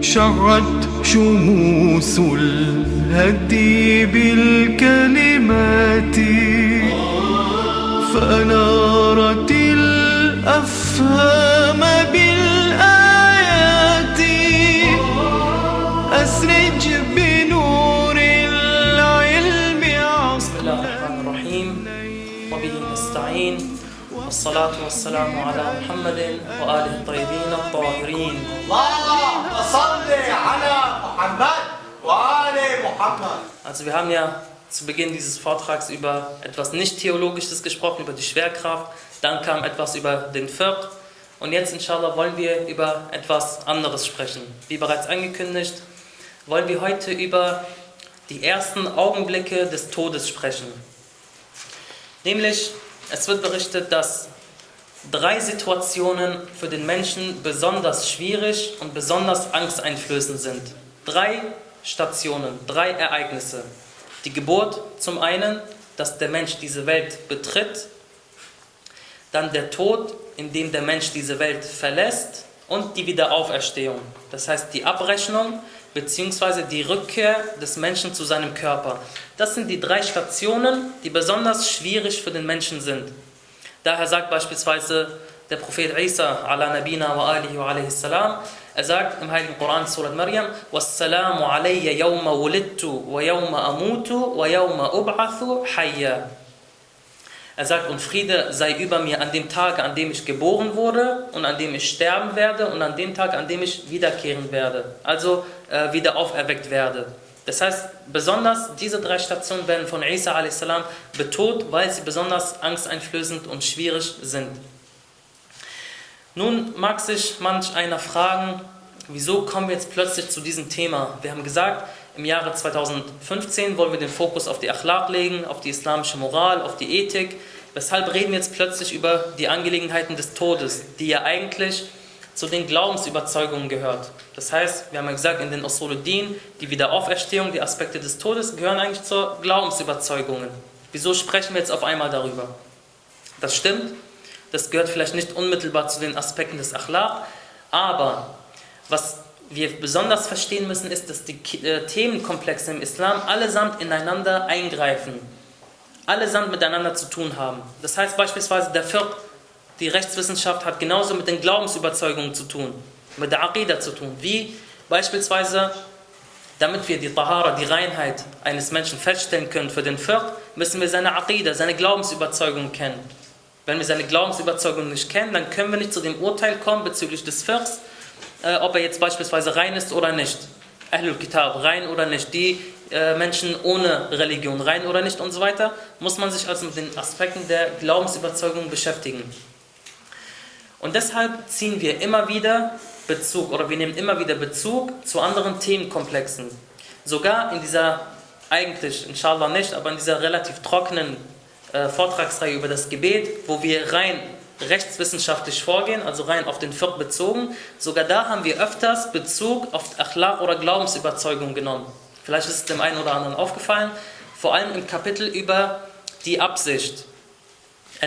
شعت شموس الهدي بالكلمات فأنارت الأفهام والصلاة والسلام على محمد وآله الطيبين الطاهرين اللهم صل على محمد وآل محمد Also wir haben ja zu Beginn dieses Vortrags über etwas nicht-theologisches gesprochen, über die Schwerkraft. Dann kam etwas über den Fiqh. Und jetzt, inshallah, wollen wir über etwas anderes sprechen. Wie bereits angekündigt, wollen wir heute über die ersten Augenblicke des Todes sprechen. Nämlich, es wird berichtet, dass drei Situationen für den Menschen besonders schwierig und besonders angsteinflößend sind. Drei Stationen, drei Ereignisse. Die Geburt zum einen, dass der Mensch diese Welt betritt, dann der Tod, in dem der Mensch diese Welt verlässt und die Wiederauferstehung. Das heißt die Abrechnung bzw. die Rückkehr des Menschen zu seinem Körper. Das sind die drei Stationen, die besonders schwierig für den Menschen sind. Daher sagt beispielsweise der Prophet Isa ala nabina wa alihi wa alayhi salam, er sagt im Heiligen Koran, Surat Maryam, Wassalamu alayya yawma wulidtu wa yawma amutu wa yawma ub'athu hayya. Er sagt, und Friede sei über mir an dem Tag, an dem ich geboren wurde und an dem ich sterben werde und an dem Tag, an dem ich wiederkehren werde, also äh, wieder auferweckt werde. Das heißt, besonders diese drei Stationen werden von Isa a.s. betont, weil sie besonders angsteinflößend und schwierig sind. Nun mag sich manch einer fragen, wieso kommen wir jetzt plötzlich zu diesem Thema? Wir haben gesagt, im Jahre 2015 wollen wir den Fokus auf die Achlaq legen, auf die islamische Moral, auf die Ethik. Weshalb reden wir jetzt plötzlich über die Angelegenheiten des Todes, die ja eigentlich zu den Glaubensüberzeugungen gehört. Das heißt, wir haben ja gesagt, in den Usuluddin, die Wiederauferstehung, die Aspekte des Todes gehören eigentlich zu Glaubensüberzeugungen. Wieso sprechen wir jetzt auf einmal darüber? Das stimmt, das gehört vielleicht nicht unmittelbar zu den Aspekten des Achlaq, aber was wir besonders verstehen müssen, ist, dass die äh, Themenkomplexe im Islam allesamt ineinander eingreifen, allesamt miteinander zu tun haben. Das heißt beispielsweise, der Fiqh, die Rechtswissenschaft, hat genauso mit den Glaubensüberzeugungen zu tun, mit der Aqidah zu tun, wie beispielsweise, damit wir die Tahara, die Reinheit eines Menschen feststellen können für den Fiqh, müssen wir seine Aqidah, seine Glaubensüberzeugungen kennen. Wenn wir seine Glaubensüberzeugungen nicht kennen, dann können wir nicht zu dem Urteil kommen bezüglich des Fiqhs, äh, ob er jetzt beispielsweise rein ist oder nicht. Ahlul Kitab, rein oder nicht. Die äh, Menschen ohne Religion, rein oder nicht und so weiter, muss man sich also mit den Aspekten der Glaubensüberzeugung beschäftigen. Und deshalb ziehen wir immer wieder Bezug oder wir nehmen immer wieder Bezug zu anderen Themenkomplexen. Sogar in dieser, eigentlich, inshallah nicht, aber in dieser relativ trockenen äh, Vortragsreihe über das Gebet, wo wir rein rechtswissenschaftlich vorgehen, also rein auf den Fiqh bezogen, sogar da haben wir öfters Bezug auf Achlaq oder Glaubensüberzeugung genommen. Vielleicht ist es dem einen oder anderen aufgefallen, vor allem im Kapitel über die Absicht,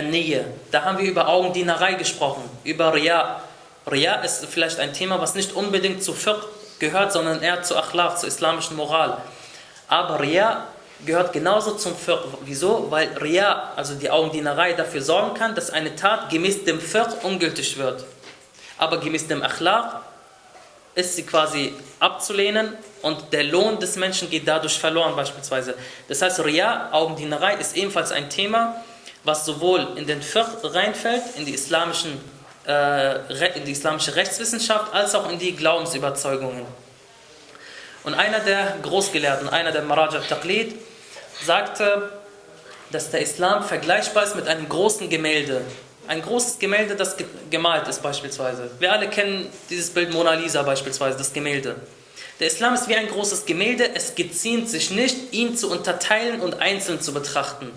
Nähe. Da haben wir über Augendienerei gesprochen, über Riyah. Riyah ist vielleicht ein Thema, was nicht unbedingt zu Fiqh gehört, sondern eher zu Achlaq, zur islamischen Moral. Aber Riyah gehört genauso zum Fiqh. Wieso? Weil Riyah, also die Augendienerei, dafür sorgen kann, dass eine Tat gemäß dem Fiqh ungültig wird. Aber gemäß dem Achlaq ist sie quasi abzulehnen und der Lohn des Menschen geht dadurch verloren beispielsweise. Das heißt, Riyah, Augendienerei, ist ebenfalls ein Thema, was sowohl in den Fiqh reinfällt, in die, islamischen, äh, in die islamische Rechtswissenschaft, als auch in die Glaubensüberzeugungen. Und einer der Großgelehrten, einer der Maraj al-Taqlid, sagte, dass der Islam vergleichbar ist mit einem großen Gemälde. Ein großes Gemälde, das gemalt ist beispielsweise. Wir alle kennen dieses Bild Mona Lisa beispielsweise, das Gemälde. Der Islam ist wie ein großes Gemälde, es geziemt sich nicht, ihn zu unterteilen und einzeln zu betrachten.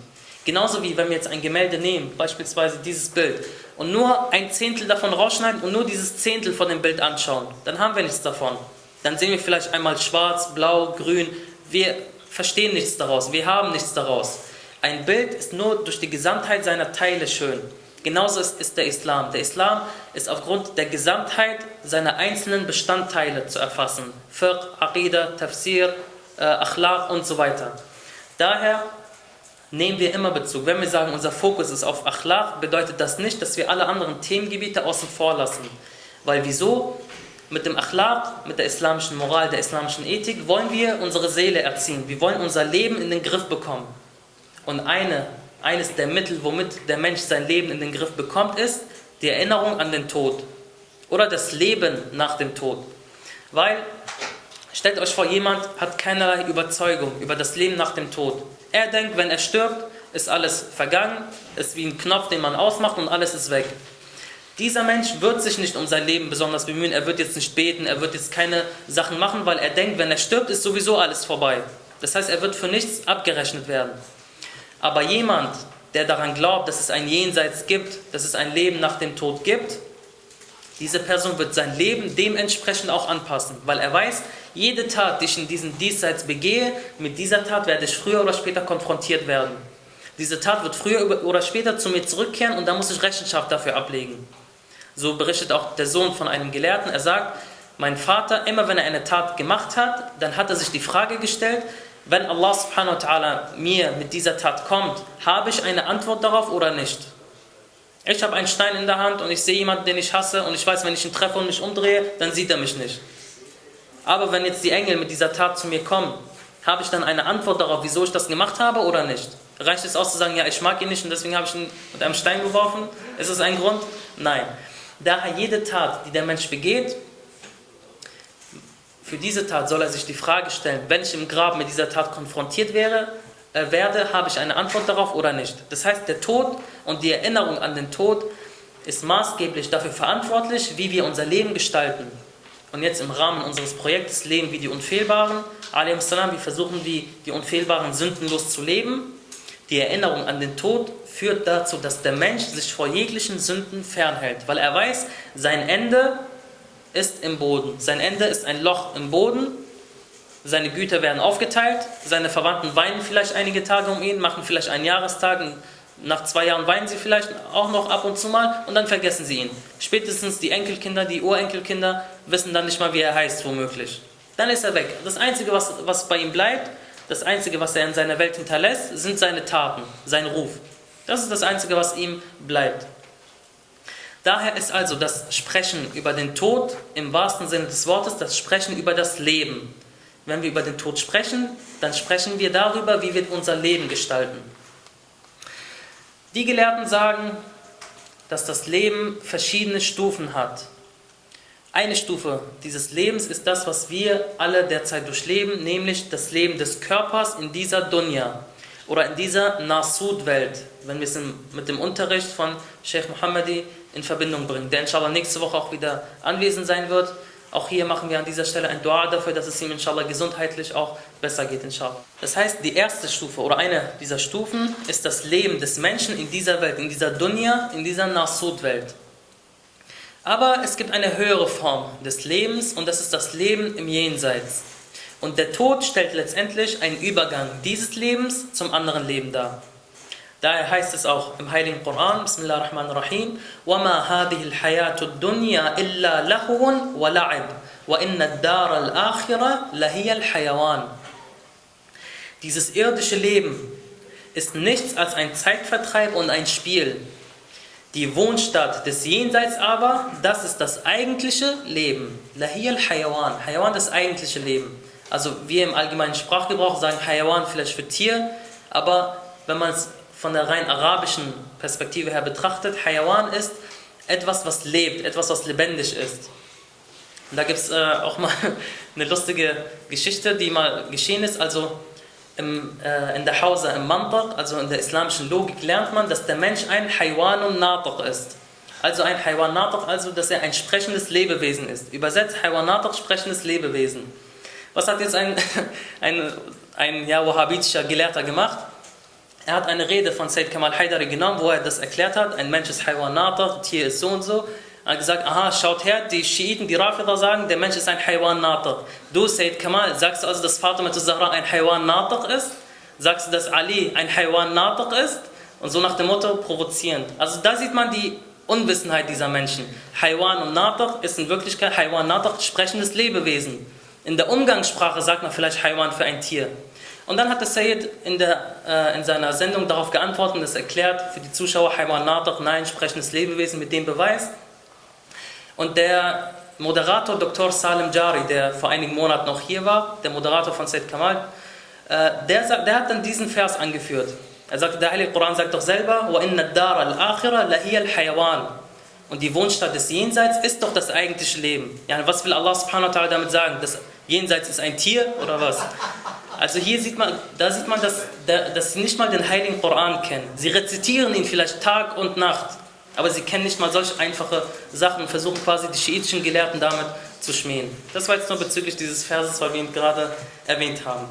Genauso wie wenn wir jetzt ein Gemälde nehmen, beispielsweise dieses Bild, und nur ein Zehntel davon rausschneiden und nur dieses Zehntel von dem Bild anschauen, dann haben wir nichts davon. Dann sehen wir vielleicht einmal schwarz, blau, grün. Wir verstehen nichts daraus, wir haben nichts daraus. Ein Bild ist nur durch die Gesamtheit seiner Teile schön. Genauso ist, ist der Islam. Der Islam ist aufgrund der Gesamtheit seiner einzelnen Bestandteile zu erfassen. Fiqh, Aqidah, Tafsir, äh, Akhlaq und so weiter. Daher nehmen wir immer Bezug. Wenn wir sagen, unser Fokus ist auf Akhlaq, bedeutet das nicht, dass wir alle anderen Themengebiete außen vor lassen. Weil wieso? Mit dem Akhlaq, mit der islamischen Moral, der islamischen Ethik, wollen wir unsere Seele erziehen. Wir wollen unser Leben in den Griff bekommen. Und eine, eines der Mittel, womit der Mensch sein Leben in den Griff bekommt, ist die Erinnerung an den Tod. Oder das Leben nach dem Tod. Weil, stellt euch vor, jemand hat keinerlei Überzeugung über das Leben nach dem Tod. Er denkt, wenn er stirbt, ist alles vergangen, ist wie ein Knopf, den man ausmacht und alles ist weg. Dieser Mensch wird sich nicht um sein Leben besonders bemühen, er wird jetzt nicht beten, er wird jetzt keine Sachen machen, weil er denkt, wenn er stirbt, ist sowieso alles vorbei. Das heißt, er wird für nichts abgerechnet werden. Aber jemand, der daran glaubt, dass es ein Jenseits gibt, dass es ein Leben nach dem Tod gibt, diese Person wird sein Leben dementsprechend auch anpassen, weil er weiß, jede Tat, die ich in diesem Diesseits begehe, mit dieser Tat werde ich früher oder später konfrontiert werden. Diese Tat wird früher oder später zu mir zurückkehren und da muss ich Rechenschaft dafür ablegen. So berichtet auch der Sohn von einem Gelehrten. Er sagt, mein Vater, immer wenn er eine Tat gemacht hat, dann hat er sich die Frage gestellt, wenn Allah subhanahu wa ta'ala mir mit dieser Tat kommt, habe ich eine Antwort darauf oder nicht? Ich habe einen Stein in der Hand und ich sehe jemanden, den ich hasse und ich weiß, wenn ich ihn treffe und mich umdrehe, dann sieht er mich nicht. Aber wenn jetzt die Engel mit dieser Tat zu mir kommen, habe ich dann eine Antwort darauf, wieso ich das gemacht habe oder nicht? Reicht es aus zu sagen, ja, ich mag ihn nicht und deswegen habe ich ihn mit einem Stein geworfen? Ist das ein Grund? Nein. Daher jede Tat, die der Mensch begeht, für diese Tat soll er sich die Frage stellen, wenn ich im Grab mit dieser Tat konfrontiert wäre, werde, habe ich eine Antwort darauf oder nicht. Das heißt, der Tod und die Erinnerung an den Tod ist maßgeblich dafür verantwortlich, wie wir unser Leben gestalten. Und jetzt im Rahmen unseres Projektes Leben wie die Unfehlbaren, salam, wir versuchen, wie die Unfehlbaren sündenlos zu leben. Die Erinnerung an den Tod führt dazu, dass der Mensch sich vor jeglichen Sünden fernhält, weil er weiß, sein Ende ist im Boden. Sein Ende ist ein Loch im Boden. Seine Güter werden aufgeteilt. Seine Verwandten weinen vielleicht einige Tage um ihn, machen vielleicht einen Jahrestag. Nach zwei Jahren weinen sie vielleicht auch noch ab und zu mal und dann vergessen sie ihn. Spätestens die Enkelkinder, die Urenkelkinder wissen dann nicht mal, wie er heißt, womöglich. Dann ist er weg. Das Einzige, was, was bei ihm bleibt, das Einzige, was er in seiner Welt hinterlässt, sind seine Taten, sein Ruf. Das ist das Einzige, was ihm bleibt. Daher ist also das Sprechen über den Tod im wahrsten Sinne des Wortes das Sprechen über das Leben. Wenn wir über den Tod sprechen, dann sprechen wir darüber, wie wir unser Leben gestalten. Die Gelehrten sagen, dass das Leben verschiedene Stufen hat. Eine Stufe dieses Lebens ist das, was wir alle derzeit durchleben, nämlich das Leben des Körpers in dieser Dunya oder in dieser Nasud-Welt, wenn wir es mit dem Unterricht von Sheikh Muhammadi in Verbindung bringen, der inshallah nächste Woche auch wieder anwesend sein wird. Auch hier machen wir an dieser Stelle ein Dua dafür, dass es ihm inshallah gesundheitlich auch besser geht, inshallah. Das heißt, die erste Stufe oder eine dieser Stufen ist das Leben des Menschen in dieser Welt, in dieser Dunya, in dieser Nasud-Welt. Aber es gibt eine höhere Form des Lebens und das ist das Leben im Jenseits. Und der Tod stellt letztendlich einen Übergang dieses Lebens zum anderen Leben dar. Daher heißt es auch im Heiligen Koran, Bismillah ar-Rahman ar-Rahim, وَمَا هَذِهِ الْحَيَاةُ الدُّنْيَا إِلَّا لَهُوٌ وَلَعِبٌ وَإِنَّ الدَّارَ الْآخِرَةَ لَهِيَ الْحَيَوَانِ Dieses irdische Leben ist nichts als ein Zeitvertreib und ein Spiel. Die Wohnstadt des Jenseits aber, das ist das eigentliche Leben. Lahiya al-Hayawan. Hayawan das eigentliche Leben. Also wir im allgemeinen Sprachgebrauch sagen Hayawan vielleicht für Tier, aber wenn man es von der rein arabischen Perspektive her betrachtet, Hayawan ist etwas, was lebt, etwas, was lebendig ist. Und da gibt es äh, auch mal eine lustige Geschichte, die mal geschehen ist. Also im, äh, in der Hausa, im Mantak, also in der islamischen Logik, lernt man, dass der Mensch ein Haywanun Nataq ist. Also ein Haywan Nataq, also dass er ein sprechendes Lebewesen ist. Übersetzt Haywan Nataq, sprechendes Lebewesen. Was hat jetzt ein, ein, ein ja, wahhabitischer Gelehrter gemacht? Er hat eine Rede von Sayyid Kamal Haidari genommen, wo er das erklärt hat. Ein Mensch ist Haywan Tier ist so und so. Er hat gesagt, aha, schaut her, die Schiiten, die Rafida sagen, der Mensch ist ein Haywan Nataq. Du, Sayyid Kamal, sagst du also, dass Fatima Zahra ein Haywan Nataq ist? Sagst du, dass Ali ein Haywan Nataq ist? Und so nach dem Motto provozierend. Also da sieht man die Unwissenheit dieser Menschen. Haywan und Nataq ist in Wirklichkeit Haywan Nataq sprechendes Lebewesen. In der Umgangssprache sagt man vielleicht Haywan für ein Tier. Und dann hat der Sayyid in, der, äh, in seiner Sendung darauf geantwortet und das erklärt für die Zuschauer, Haywan Nataq, nein, sprechendes Lebewesen mit dem Beweis. Und der Moderator Dr. Salim Jari, der vor einigen Monaten noch hier war, der Moderator von Sayyid Kamal, äh, der, sagt, der hat dann diesen Vers angeführt. Er sagt, der Heilige Koran sagt doch selber, وَإِنَّ الدَّارَ الْآخِرَ لَهِيَ الْحَيَوَانِ Und die Wohnstatt des Jenseits ist doch das eigentliche Leben. Ja, was will Allah subhanahu wa ta'ala damit sagen? Das Jenseits ist ein Tier oder was? Also hier sieht man, da sieht man, dass, dass sie nicht mal den Heiligen Koran kennen. Sie rezitieren ihn vielleicht Tag und Nacht, aber sie kennen nicht mal solch einfache Sachen und versuchen quasi die schiitischen Gelehrten damit zu schmähen. Das war jetzt nur bezüglich dieses Verses, weil wir ihn gerade erwähnt haben.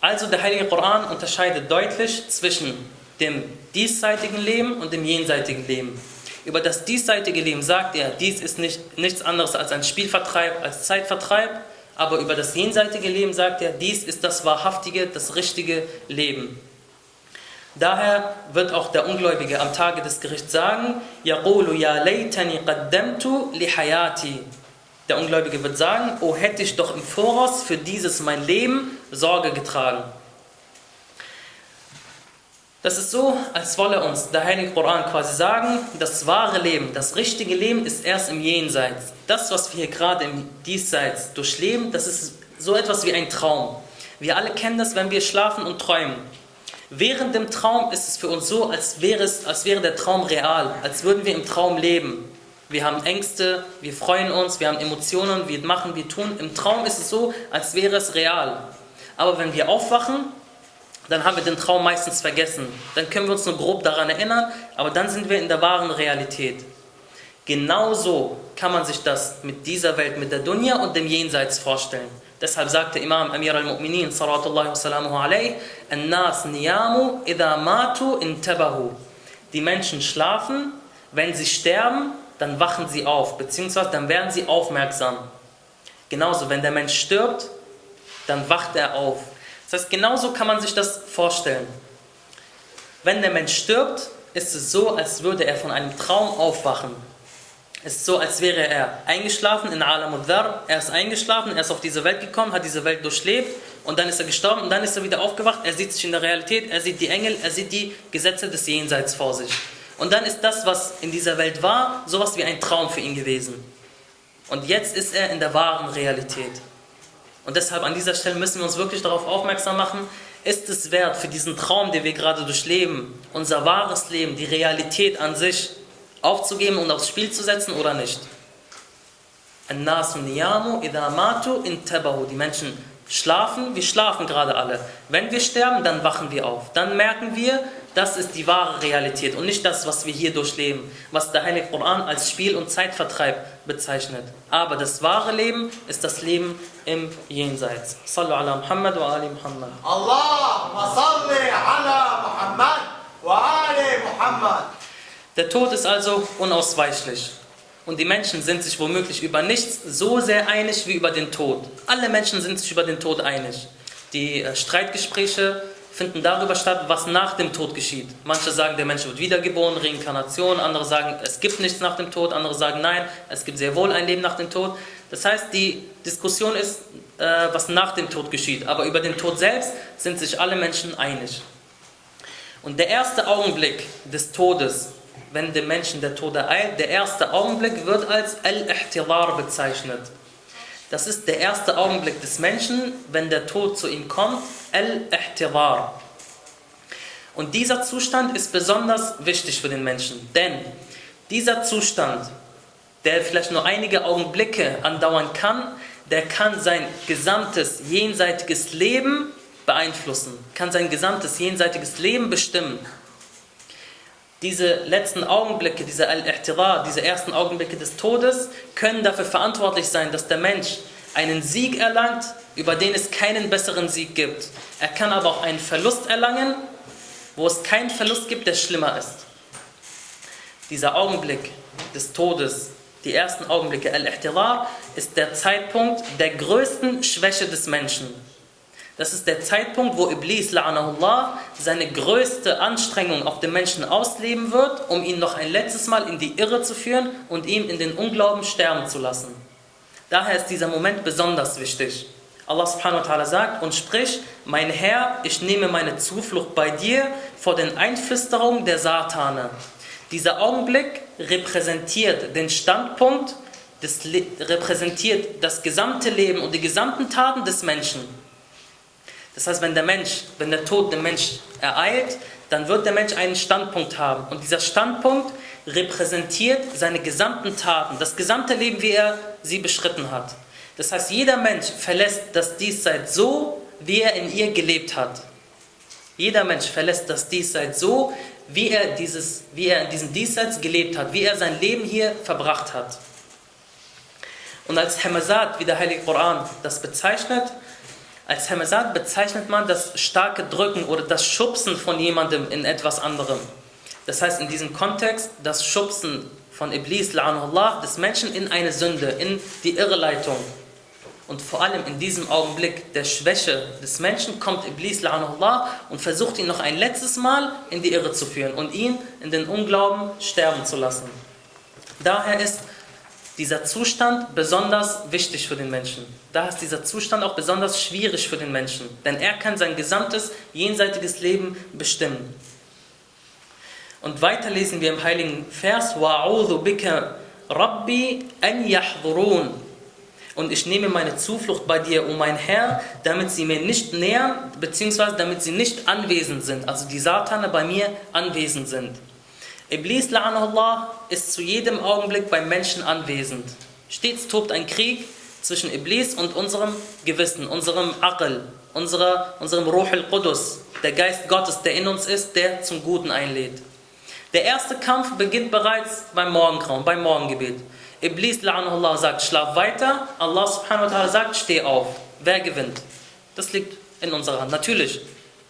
Also der Heilige Koran unterscheidet deutlich zwischen dem diesseitigen Leben und dem jenseitigen Leben. Über das diesseitige Leben sagt er, dies ist nicht, nichts anderes als ein Spielvertreib, als Zeitvertreib Aber über das jenseitige Leben sagt er, dies ist das wahrhaftige, das richtige Leben. Daher wird auch der Ungläubige am Tage des Gerichts sagen, يَقُولُ يَا لَيْتَنِي قَدَّمْتُ لِحَيَاتِي Der Ungläubige wird sagen, oh hätte ich doch im Voraus für dieses mein Leben Sorge getragen. Das ist so, als wolle uns der Heilige Koran quasi sagen, das wahre Leben, das richtige Leben ist erst im Jenseits. Das, was wir hier gerade im Diesseits durchleben, das ist so etwas wie ein Traum. Wir alle kennen das, wenn wir schlafen und träumen. Während dem Traum ist es für uns so, als wäre, es, als wäre der Traum real, als würden wir im Traum leben. Wir haben Ängste, wir freuen uns, wir haben Emotionen, wir machen, wir tun. Im Traum ist es so, als wäre es real. Aber wenn wir aufwachen, dann haben wir den Traum meistens vergessen. Dann können wir uns nur grob daran erinnern, aber dann sind wir in der wahren Realität. Genauso kann man sich das mit dieser Welt, mit der Dunya und dem Jenseits vorstellen. Deshalb sagte Imam Amir al-Mu'minin, sallallahu wa sallamu alayhi, An-nas niyamu idha matu intabahu. Die Menschen schlafen, wenn sie sterben, dann wachen sie auf, beziehungsweise dann werden sie aufmerksam. Genauso, wenn der Mensch stirbt, dann wacht er auf. Das heißt, genauso kann man sich das vorstellen. Wenn der Mensch stirbt, ist es so, als würde er von einem Traum aufwachen. Es ist so, als wäre er eingeschlafen in Alam al Er ist eingeschlafen, er ist auf diese Welt gekommen, hat diese Welt durchlebt und dann ist er gestorben und dann ist er wieder aufgewacht. Er sieht sich in der Realität, er sieht die Engel, er sieht die Gesetze des Jenseits vor sich. Und dann ist das, was in dieser Welt war, sowas wie ein Traum für ihn gewesen. Und jetzt ist er in der wahren Realität. Und deshalb an dieser Stelle müssen wir uns wirklich darauf aufmerksam machen, ist es wert für diesen Traum, den wir gerade durchleben, unser wahres Leben, die Realität an sich aufzugeben und aufs Spiel zu setzen oder nicht? Die Menschen schlafen, wir schlafen gerade alle. Wenn wir sterben, dann wachen wir auf. Dann merken wir, das ist die wahre Realität und nicht das, was wir hier durchleben, was der Heilige Koran als Spiel- und Zeitvertreib bezeichnet. Aber das wahre Leben ist das Leben im Jenseits. Sallu ala Muhammad wa ali Muhammad. Allahumma salli ala Muhammad wa ali Muhammad. Der Tod ist also unausweichlich. Und die Menschen sind sich womöglich über nichts so sehr einig wie über den Tod. Alle Menschen sind sich über den Tod einig. Die äh, Streitgespräche finden darüber statt, was nach dem Tod geschieht. Manche sagen, der Mensch wird wiedergeboren, Reinkarnation, andere sagen, es gibt nichts nach dem Tod, andere sagen, nein, es gibt sehr wohl ein Leben nach dem Tod. Das heißt, die Diskussion ist, äh, was nach dem Tod geschieht, aber über den Tod selbst sind sich alle Menschen einig. Und der erste Augenblick des Todes, wenn dem Menschen der Tod ereilt, der erste Augenblick wird als Al-Ihtidar bezeichnet. Das ist der erste Augenblick des Menschen, wenn der Tod zu ihm kommt, Al-Ihtidar. Und dieser Zustand ist besonders wichtig für den Menschen, denn dieser Zustand, der vielleicht nur einige Augenblicke andauern kann, der kann sein gesamtes jenseitiges Leben beeinflussen, kann sein gesamtes jenseitiges Leben bestimmen diese letzten Augenblicke, diese Al-Ihtira, diese ersten Augenblicke des Todes, können dafür verantwortlich sein, dass der Mensch einen Sieg erlangt, über den es keinen besseren Sieg gibt. Er kann aber auch einen Verlust erlangen, wo es keinen Verlust gibt, der schlimmer ist. Dieser Augenblick des Todes, die ersten Augenblicke Al-Ihtira, ist der Zeitpunkt der größten Schwäche des Menschen. Das ist der Zeitpunkt, wo Iblis, la'anahullah, seine größte Anstrengung auf den Menschen ausleben wird, um ihn noch ein letztes Mal in die Irre zu führen und ihm in den Unglauben sterben zu lassen. Daher ist dieser Moment besonders wichtig. Allah subhanahu wa ta'ala sagt und spricht, mein Herr, ich nehme meine Zuflucht bei dir vor den Einflüsterungen der Satane. Dieser Augenblick repräsentiert den Standpunkt, des, repräsentiert das gesamte Leben und die gesamten Taten des Menschen. Das heißt, wenn der Mensch, wenn der Tod den Mensch ereilt, dann wird der Mensch einen Standpunkt haben. Und dieser Standpunkt repräsentiert seine gesamten Taten, das gesamte Leben, wie er sie beschritten hat. Das heißt, jeder Mensch verlässt das Diesseits so, wie er in ihr gelebt hat. Jeder Mensch verlässt das Diesseits so, wie er, dieses, wie er in diesem Diesseits gelebt hat, wie er sein Leben hier verbracht hat. Und als Hamazat, wie der Heilige Koran das bezeichnet, als Hamazat bezeichnet man das starke Drücken oder das Schubsen von jemandem in etwas anderem. Das heißt in diesem Kontext das Schubsen von Iblis, la'anullah, des Menschen in eine Sünde, in die Irreleitung. Und vor allem in diesem Augenblick der Schwäche des Menschen kommt Iblis, la'anullah, und versucht ihn noch ein letztes Mal in die Irre zu führen und ihn in den Unglauben sterben zu lassen. Daher ist dieser Zustand besonders wichtig für den Menschen. Da ist dieser Zustand auch besonders schwierig für den Menschen, denn er kann sein gesamtes jenseitiges Leben bestimmen. Und weiter lesen wir im heiligen Vers: "Wa'udhu bika Rabbi an yahdurun." Und ich nehme meine Zuflucht bei dir, o mein Herr, damit sie mir nicht nähern, beziehungsweise damit sie nicht anwesend sind, also die Satane bei mir anwesend sind. Iblis, la'anahullah, ist zu jedem Augenblick beim Menschen anwesend. Stets tobt ein Krieg zwischen Iblis und unserem Gewissen, unserem Aql, unserer, unserem Ruh al-Qudus, der Geist Gottes, der in uns ist, der zum Guten einlädt. Der erste Kampf beginnt bereits beim Morgengrauen, beim Morgengebet. Iblis, la'anahullah, sagt, schlaf weiter. Allah subhanahu wa ta'ala sagt, steh auf. Wer gewinnt? Das liegt in unserer Hand. Natürlich,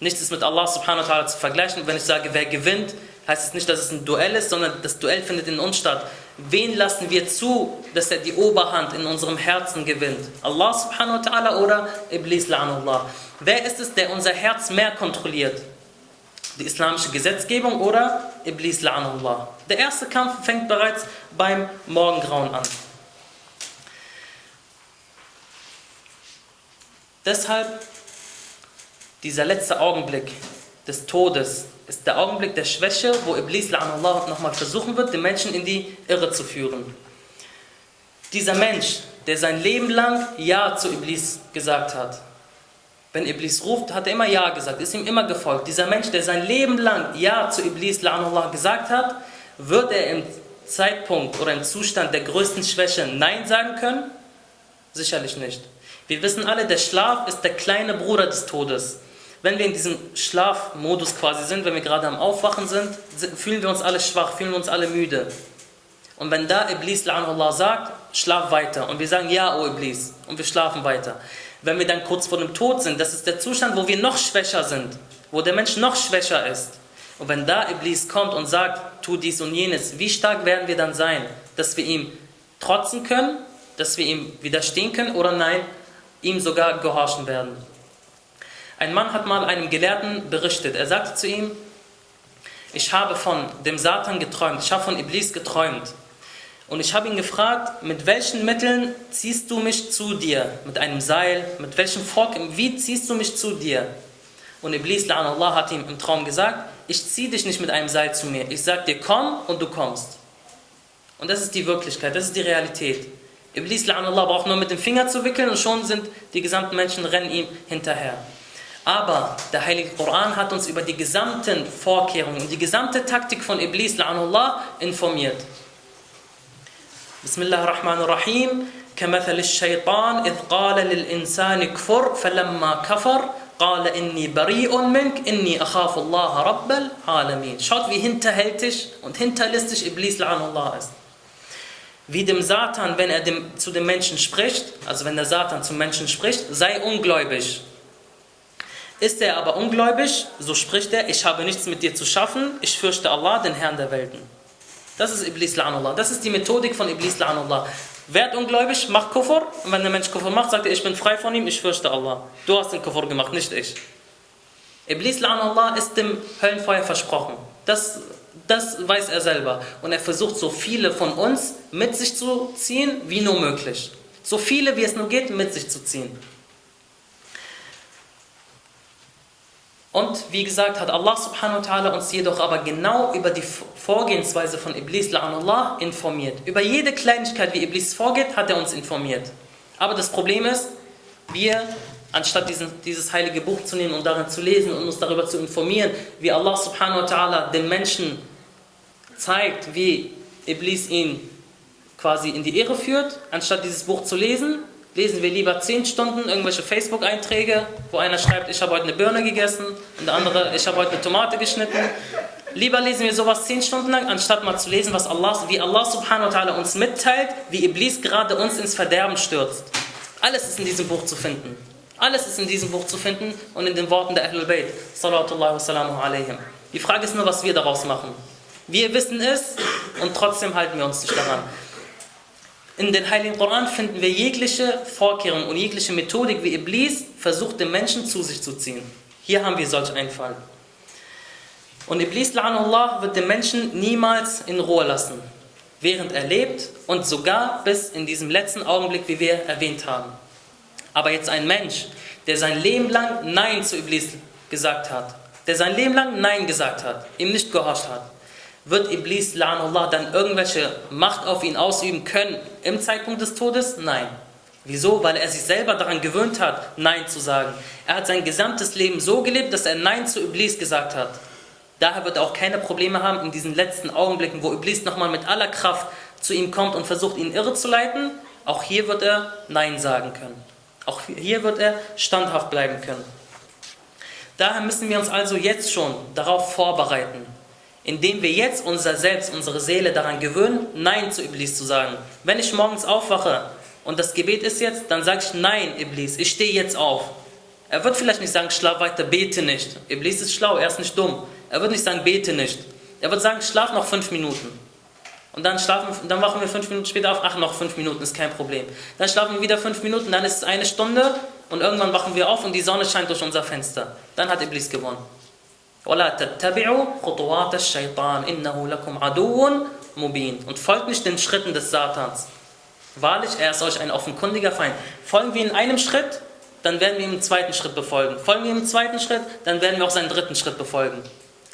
nichts ist mit Allah subhanahu wa ta'ala zu vergleichen. Wenn ich sage, wer gewinnt, heißt es nicht, dass es ein Duell ist, sondern das Duell findet in uns statt. Wen lassen wir zu, dass er die Oberhand in unserem Herzen gewinnt? Allah subhanahu wa ta'ala oder Iblis la'anullah? Wer ist es, der unser Herz mehr kontrolliert? Die islamische Gesetzgebung oder Iblis la'anullah? Der erste Kampf fängt bereits beim Morgengrauen an. Deshalb dieser letzte Augenblick des Todes, ist der Augenblick der Schwäche, wo Iblis la'anullah nochmal versuchen wird, den Menschen in die Irre zu führen. Dieser Mensch, der sein Leben lang Ja zu Iblis gesagt hat. Wenn Iblis ruft, hat er immer Ja gesagt, ist ihm immer gefolgt. Dieser Mensch, der sein Leben lang Ja zu Iblis gesagt hat, wird er im Zeitpunkt oder im Zustand der größten Schwäche Nein sagen können? Sicherlich nicht. Wir wissen alle, der Schlaf ist der kleine Bruder des Todes wenn wir in diesem Schlafmodus quasi sind, wenn wir gerade am Aufwachen sind, fühlen wir uns alle schwach, fühlen wir uns alle müde. Und wenn da Iblis Allah sagt, schlaf weiter und wir sagen, ja, oh Iblis, und wir schlafen weiter. Wenn wir dann kurz vor dem Tod sind, das ist der Zustand, wo wir noch schwächer sind, wo der Mensch noch schwächer ist. Und wenn da Iblis kommt und sagt, tu dies und jenes, wie stark werden wir dann sein, dass wir ihm trotzen können, dass wir ihm widerstehen können oder nein, ihm sogar gehorchen werden. Ein Mann hat mal einem Gelehrten berichtet. Er sagte zu ihm, ich habe von dem Satan geträumt, ich habe von Iblis geträumt. Und ich habe ihn gefragt, mit welchen Mitteln ziehst du mich zu dir? Mit einem Seil? Mit welchem Fork? Wie ziehst du mich zu dir? Und Iblis, Allah, hat ihm im Traum gesagt, ich ziehe dich nicht mit einem Seil zu mir. Ich sage dir, komm und du kommst. Und das ist die Wirklichkeit, das ist die Realität. Iblis, Allah, braucht nur mit dem Finger zu wickeln und schon sind die gesamten Menschen, rennen ihm hinterher. Aber der Heilige Koran hat uns über die gesamten Vorkehrungen und die gesamte Taktik von Iblis la'anullah informiert. Bismillah ar-Rahman ar-Rahim. كمثل الشيطان إذ قال للإنسان كفر فلما كفر قال إني بريء منك إني أخاف الله رب العالمين. Schaut, wie hinterhältig und hinterlistig Iblis la'anullah ist. Wie dem Satan, wenn er dem, zu dem Menschen spricht, also wenn der Satan zum Menschen spricht, sei ungläubig. Ist er aber ungläubig, so spricht er, ich habe nichts mit dir zu schaffen, ich fürchte Allah, den Herrn der Welten. Das ist Iblis la'anullah. Das ist die Methodik von Iblis la'anullah. Werd ungläubig, mach Kufr. Und wenn der Mensch Kufr macht, sagt er, ich bin frei von ihm, ich fürchte Allah. Du hast den Kufr gemacht, nicht ich. Iblis, la'an Allah, ist dem Höllenfeuer versprochen. Das, das weiß er selber. Und er versucht, so viele von uns mit sich zu ziehen, wie nur möglich. So viele, wie es nur geht, mit sich zu ziehen. Und wie gesagt, hat Allah subhanahu wa ta'ala uns jedoch aber genau über die Vorgehensweise von Iblis la'anullah informiert. Über jede Kleinigkeit, wie Iblis vorgeht, hat er uns informiert. Aber das Problem ist, wir, anstatt diesen, dieses heilige Buch zu nehmen und darin zu lesen und uns darüber zu informieren, wie Allah subhanahu wa ta'ala den Menschen zeigt, wie Iblis ihn quasi in die Irre führt, anstatt dieses Buch zu lesen, lesen wir lieber 10 Stunden irgendwelche Facebook-Einträge, wo einer schreibt, ich habe heute eine Birne gegessen und der andere, ich habe heute eine Tomate geschnitten. Lieber lesen wir sowas 10 Stunden lang, anstatt mal zu lesen, was Allah, wie Allah subhanahu wa ta'ala uns mitteilt, wie Iblis gerade uns ins Verderben stürzt. Alles ist in diesem Buch zu finden. Alles ist in diesem Buch zu finden und in den Worten der Ahlul Bayt. Die Frage ist nur, was wir daraus machen. Wir wissen es und trotzdem halten wir uns nicht daran. In den Heiligen Koran finden wir jegliche Vorkehrungen und jegliche Methodik, wie Iblis versucht, den Menschen zu sich zu ziehen. Hier haben wir solch einen Fall. Und Iblis, la'anullah, wird den Menschen niemals in Ruhe lassen, während er lebt und sogar bis in diesem letzten Augenblick, wie wir erwähnt haben. Aber jetzt ein Mensch, der sein Leben lang Nein zu Iblis gesagt hat, der sein Leben lang Nein gesagt hat, ihm nicht gehorcht hat, wird Iblis, la'anullah, dann irgendwelche Macht auf ihn ausüben können im Zeitpunkt des Todes? Nein. Wieso? Weil er sich selber daran gewöhnt hat, Nein zu sagen. Er hat sein gesamtes Leben so gelebt, dass er Nein zu Iblis gesagt hat. Daher wird er auch keine Probleme haben in diesen letzten Augenblicken, wo Iblis nochmal mit aller Kraft zu ihm kommt und versucht, ihn irre zu leiten. Auch hier wird er Nein sagen können. Auch hier wird er standhaft bleiben können. Daher müssen wir uns also jetzt schon darauf vorbereiten, indem wir jetzt unser Selbst, unsere Seele daran gewöhnen, Nein zu Iblis zu sagen. Wenn ich morgens aufwache und das Gebet ist jetzt, dann sage ich Nein, Iblis, ich stehe jetzt auf. Er wird vielleicht nicht sagen, schlaf weiter, bete nicht. Iblis ist schlau, er ist nicht dumm. Er wird nicht sagen, bete nicht. Er wird sagen, schlaf noch fünf Minuten. Und dann, schlafen, dann wachen wir fünf Minuten später auf, ach, noch fünf Minuten ist kein Problem. Dann schlafen wir wieder fünf Minuten, dann ist es eine Stunde und irgendwann wachen wir auf und die Sonne scheint durch unser Fenster. Dann hat Iblis gewonnen. وَلَا تَتَّبِعُوا خُطُوَاتَ الشَّيْطَانِ إِنَّهُ لَكُمْ عَدُوٌ مُبِينٌ Und folgt nicht den Schritten des Satans. Wahrlich, er ist euch ein offenkundiger Feind. Folgen wir in einem Schritt, dann werden wir ihm im zweiten Schritt befolgen. Folgen wir ihm im zweiten Schritt, dann werden wir auch seinen dritten Schritt befolgen.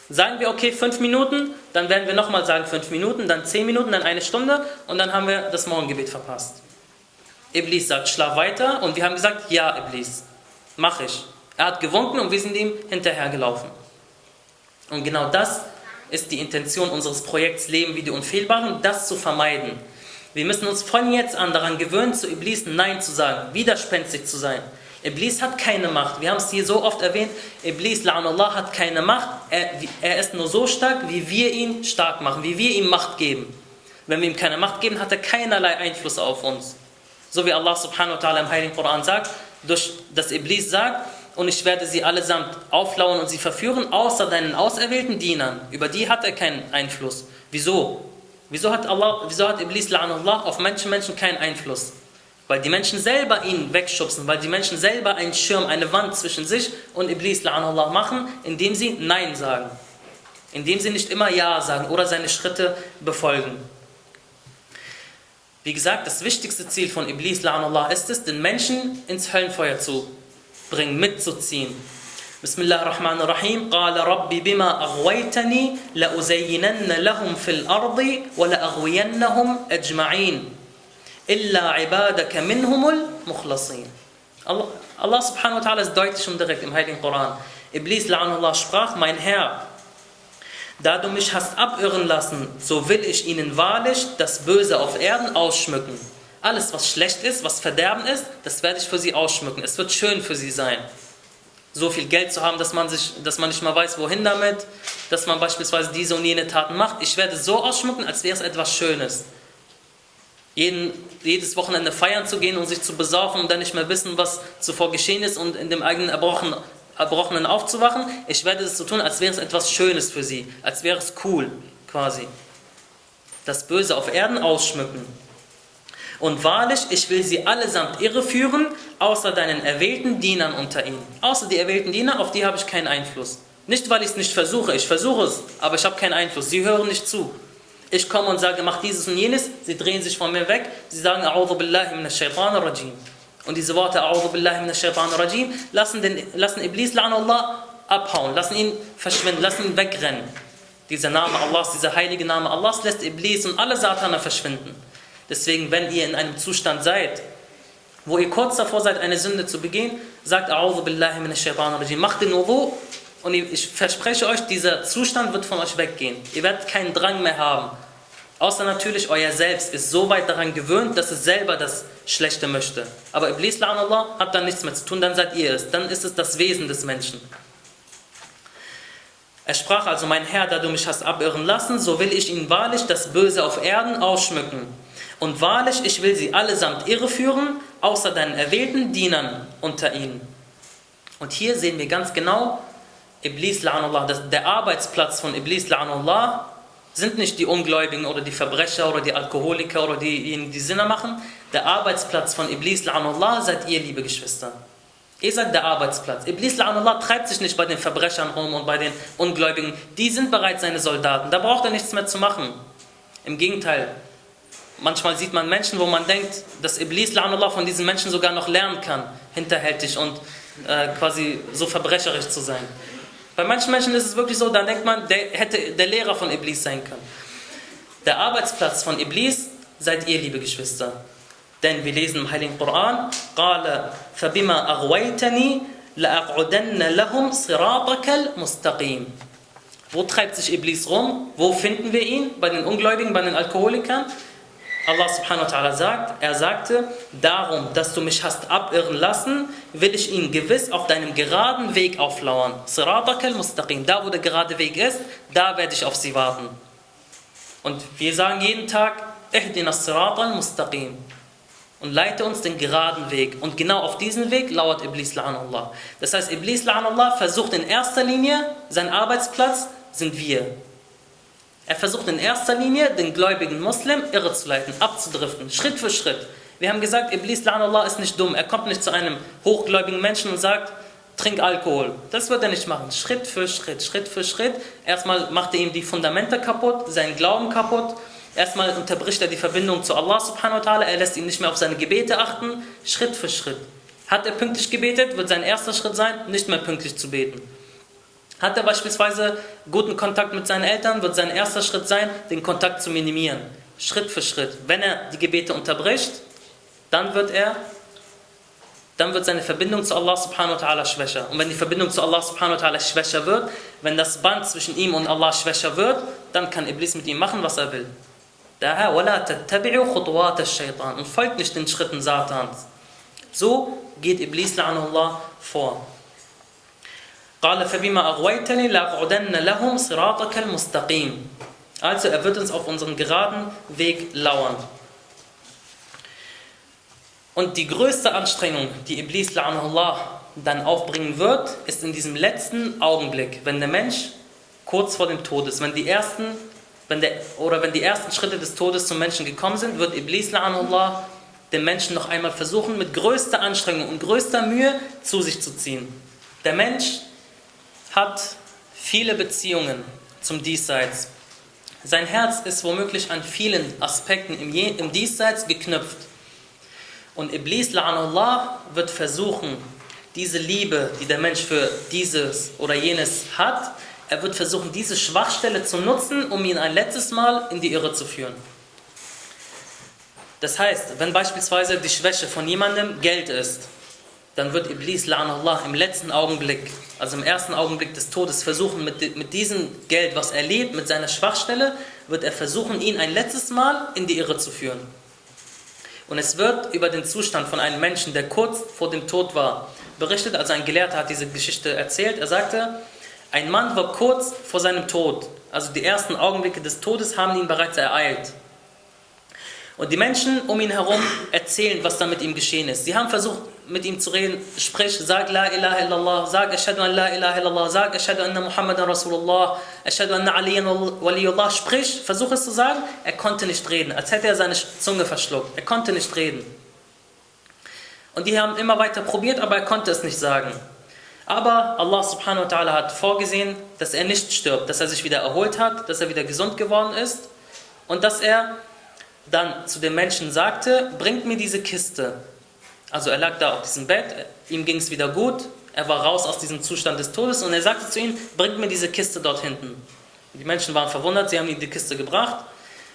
Sagen wir, okay, fünf Minuten, dann werden wir nochmal sagen fünf Minuten, dann zehn Minuten, dann eine Stunde und dann haben wir das Morgengebet verpasst. Iblis sagt, schlaf weiter und wir haben gesagt, ja, Iblis, mach ich. Er hat gewunken und wir sind ihm hinterhergelaufen. Und genau das ist die Intention unseres Projekts Leben wie die Unfehlbaren, das zu vermeiden. Wir müssen uns von jetzt an daran gewöhnen, zu Iblis Nein zu sagen, widerspenstig zu sein. Iblis hat keine Macht. Wir haben es hier so oft erwähnt. Iblis, la'anullah, hat keine Macht. Er, er ist nur so stark, wie wir ihn stark machen, wie wir ihm Macht geben. Wenn wir ihm keine Macht geben, hat er keinerlei Einfluss auf uns. So wie Allah subhanahu wa ta'ala im Heiligen Koran sagt, durch das Iblis sagt, und ich werde sie allesamt auflauern und sie verführen, außer deinen auserwählten Dienern. Über die hat er keinen Einfluss. Wieso? Wieso hat, Allah, wieso hat Iblis la'anullah auf Menschen, Menschen keinen Einfluss? Weil die Menschen selber ihn wegschubsen, weil die Menschen selber einen Schirm, eine Wand zwischen sich und Iblis la'anullah machen, indem sie Nein sagen. Indem sie nicht immer Ja sagen oder seine Schritte befolgen. Wie gesagt, das wichtigste Ziel von Iblis la'anullah ist es, den Menschen ins Höllenfeuer zu bringen, mitzuziehen. بسم الله الرحمن الرحيم قال رب بما أغويتني لأزينن لهم في الأرض ولأغوينهم أجمعين إلا عبادك منهم المخلصين Allah, Allah subhanahu wa ta'ala ist deutlich und direkt im Heiligen Koran. Iblis la'anullah sprach, mein Herr, da du mich hast abirren lassen, so will ich ihnen wahrlich das Böse auf Erden ausschmücken. Alles, was schlecht ist, was Verderben ist, das werde ich für sie ausschmücken. Es wird schön für sie sein. So viel Geld zu haben, dass man, sich, dass man nicht mal weiß, wohin damit, dass man beispielsweise diese und jene Taten macht. Ich werde so ausschmücken, als wäre es etwas Schönes. Jeden, jedes Wochenende feiern zu gehen und sich zu besaufen und dann nicht mehr wissen, was zuvor geschehen ist und in dem eigenen Erbrochen, Erbrochenen aufzuwachen. Ich werde es so tun, als wäre es etwas Schönes für sie, als wäre es cool quasi. Das Böse auf Erden ausschmücken. Und wahrlich, ich will sie allesamt irreführen, außer deinen erwählten Dienern unter ihnen. Außer die erwählten Diener, auf die habe ich keinen Einfluss. Nicht, weil ich es nicht versuche, ich versuche es, aber ich habe keinen Einfluss. Sie hören nicht zu. Ich komme und sage, mach dieses und jenes, sie drehen sich von mir weg, sie sagen, A'udhu billahi minash shaitanir rajim. Und diese Worte, A'udhu billahi minash shaitanir rajim, lassen, den, lassen Iblis, la'anallah, abhauen, lassen ihn verschwinden, lassen ihn wegrennen. Dieser Name Allahs, dieser heilige Name Allahs lässt Iblis und alle Sataner verschwinden. Deswegen, wenn ihr in einem Zustand seid, wo ihr kurz davor seid, eine Sünde zu begehen, sagt A'udhu billahi minash shaitanir rajim. Macht den Wudu und ich verspreche euch, dieser Zustand wird von euch weggehen. Ihr werdet keinen Drang mehr haben. Außer natürlich, euer Selbst ist so weit daran gewöhnt, dass es selber das Schlechte möchte. Aber Iblis, Allah, hat dann nichts mehr zu tun, dann seid ihr es. Dann ist es das Wesen des Menschen. Er sprach also, mein Herr, da du mich hast abirren lassen, so will ich ihn wahrlich das Böse auf Erden ausschmücken. Und wahrlich, ich will sie allesamt irreführen, außer deinen erwählten Dienern unter ihnen. Und hier sehen wir ganz genau, Iblis la'anullah, der Arbeitsplatz von Iblis la'anullah sind nicht die Ungläubigen oder die Verbrecher oder die Alkoholiker oder diejenigen, die Sinne machen. Der Arbeitsplatz von Iblis la'anullah seid ihr, liebe Geschwister. Ihr seid der Arbeitsplatz. Iblis la'anullah treibt sich nicht bei den Verbrechern rum und bei den Ungläubigen. Die sind bereits seine Soldaten. Da braucht er nichts mehr zu machen. Im Gegenteil. Manchmal sieht man Menschen, wo man denkt, dass Iblis la'anullah von diesen Menschen sogar noch lernen kann, hinterhältig und äh, quasi so verbrecherisch zu sein. Bei manchen Menschen ist es wirklich so, dann denkt man, der hätte der Lehrer von Iblis sein können. Der Arbeitsplatz von Iblis seid ihr, liebe Geschwister. Denn wir lesen im Heiligen Koran, قال فبما أغويتني لأقعدن لهم صراطك المستقيم. Wo treibt sich Iblis rum? Wo finden wir ihn? Bei den Ungläubigen, bei den Alkoholikern? Allah subhanahu wa ta'ala sagt, er sagte, darum, dass du mich hast abirren lassen, will ich ihn gewiss auf deinem geraden Weg auflauern. Siratakal mustaqim. Da, wo der gerade Weg ist, da werde ich auf sie warten. Und wir sagen jeden Tag, ihdina siratal mustaqim. Und leite uns den geraden Weg. Und genau auf diesen Weg lauert Iblis la'anullah. Das heißt, Iblis la'anullah versucht in erster Linie, sein Arbeitsplatz sind wir. Er versucht in erster Linie, den gläubigen Muslim irrezuleiten, abzudriften, Schritt für Schritt. Wir haben gesagt, Iblis la'anullah ist nicht dumm. Er kommt nicht zu einem hochgläubigen Menschen und sagt, trink Alkohol. Das wird er nicht machen. Schritt für Schritt, Schritt für Schritt. Erstmal macht er ihm die Fundamente kaputt, seinen Glauben kaputt. Erstmal unterbricht er die Verbindung zu Allah subhanahu wa ta'ala. Er lässt ihn nicht mehr auf seine Gebete achten. Schritt für Schritt. Hat er pünktlich gebetet, wird sein erster Schritt sein, nicht mehr pünktlich zu beten. Hat er beispielsweise guten Kontakt mit seinen Eltern, wird sein erster Schritt sein, den Kontakt zu minimieren. Schritt für Schritt. Wenn er die Gebete unterbricht, dann wird er, dann wird seine Verbindung zu Allah subhanahu wa ta'ala schwächer. Und wenn die Verbindung zu Allah subhanahu wa ta'ala schwächer wird, wenn das Band zwischen ihm und Allah schwächer wird, dann kann Iblis mit ihm machen, was er will. Daher, وَلَا تَتَّبِعُوا خُطُوَاتَ الشَّيْطَانِ Und folgt nicht den Schritten Satans. So geht Iblis, la'anullah, vor. قال فبما أغويتني لأقعدن لهم صراطك المستقيم. Also er wird uns auf unserem geraden Weg lauern. Und die größte Anstrengung, die Iblis la'anullah dann aufbringen wird, ist in diesem letzten Augenblick, wenn der Mensch kurz vor dem Tod ist, wenn die ersten, wenn der, oder wenn die ersten Schritte des Todes zum Menschen gekommen sind, wird Iblis la'anullah den Menschen noch einmal versuchen, mit größter Anstrengung und größter Mühe zu sich zu ziehen. Der Mensch hat viele Beziehungen zum Diesseits. Sein Herz ist womöglich an vielen Aspekten im, Je im Diesseits geknüpft. Und Iblis, la'anullah, wird versuchen, diese Liebe, die der Mensch für dieses oder jenes hat, er wird versuchen, diese Schwachstelle zu nutzen, um ihn ein letztes Mal in die Irre zu führen. Das heißt, wenn beispielsweise die Schwäche von jemandem Geld ist, dann wird Iblis, la'anullah, im letzten Augenblick, also im ersten Augenblick des Todes, versuchen, mit, mit diesem Geld, was er lebt, mit seiner Schwachstelle, wird er versuchen, ihn ein letztes Mal in die Irre zu führen. Und es wird über den Zustand von einem Menschen, der kurz vor dem Tod war, berichtet, also ein Gelehrter hat diese Geschichte erzählt, er sagte, ein Mann war kurz vor seinem Tod, also die ersten Augenblicke des Todes haben ihn bereits ereilt. Und die Menschen um ihn herum erzählen, was da mit ihm geschehen ist. Sie haben versucht, mit ihm zu reden, sprich, sag La ilaha illallah, sag Ashadu an La ilaha illallah, sag Ashadu anna Muhammadan Rasulullah, Ashadu anna Aliyan Waliyullah, sprich, versuch es zu sagen, er konnte nicht reden, als hätte er seine Zunge verschluckt, er konnte nicht reden. Und die haben immer weiter probiert, aber er konnte es nicht sagen. Aber Allah subhanahu wa ta'ala hat vorgesehen, dass er nicht stirbt, dass er sich wieder erholt hat, dass er wieder gesund geworden ist und dass er dann zu den Menschen sagte, bringt mir diese Kiste. Also er lag da auf diesem Bett, ihm ging es wieder gut, er war raus aus diesem Zustand des Todes und er sagte zu ihnen, bringt mir diese Kiste dort hinten. Die Menschen waren verwundert, sie haben ihm die Kiste gebracht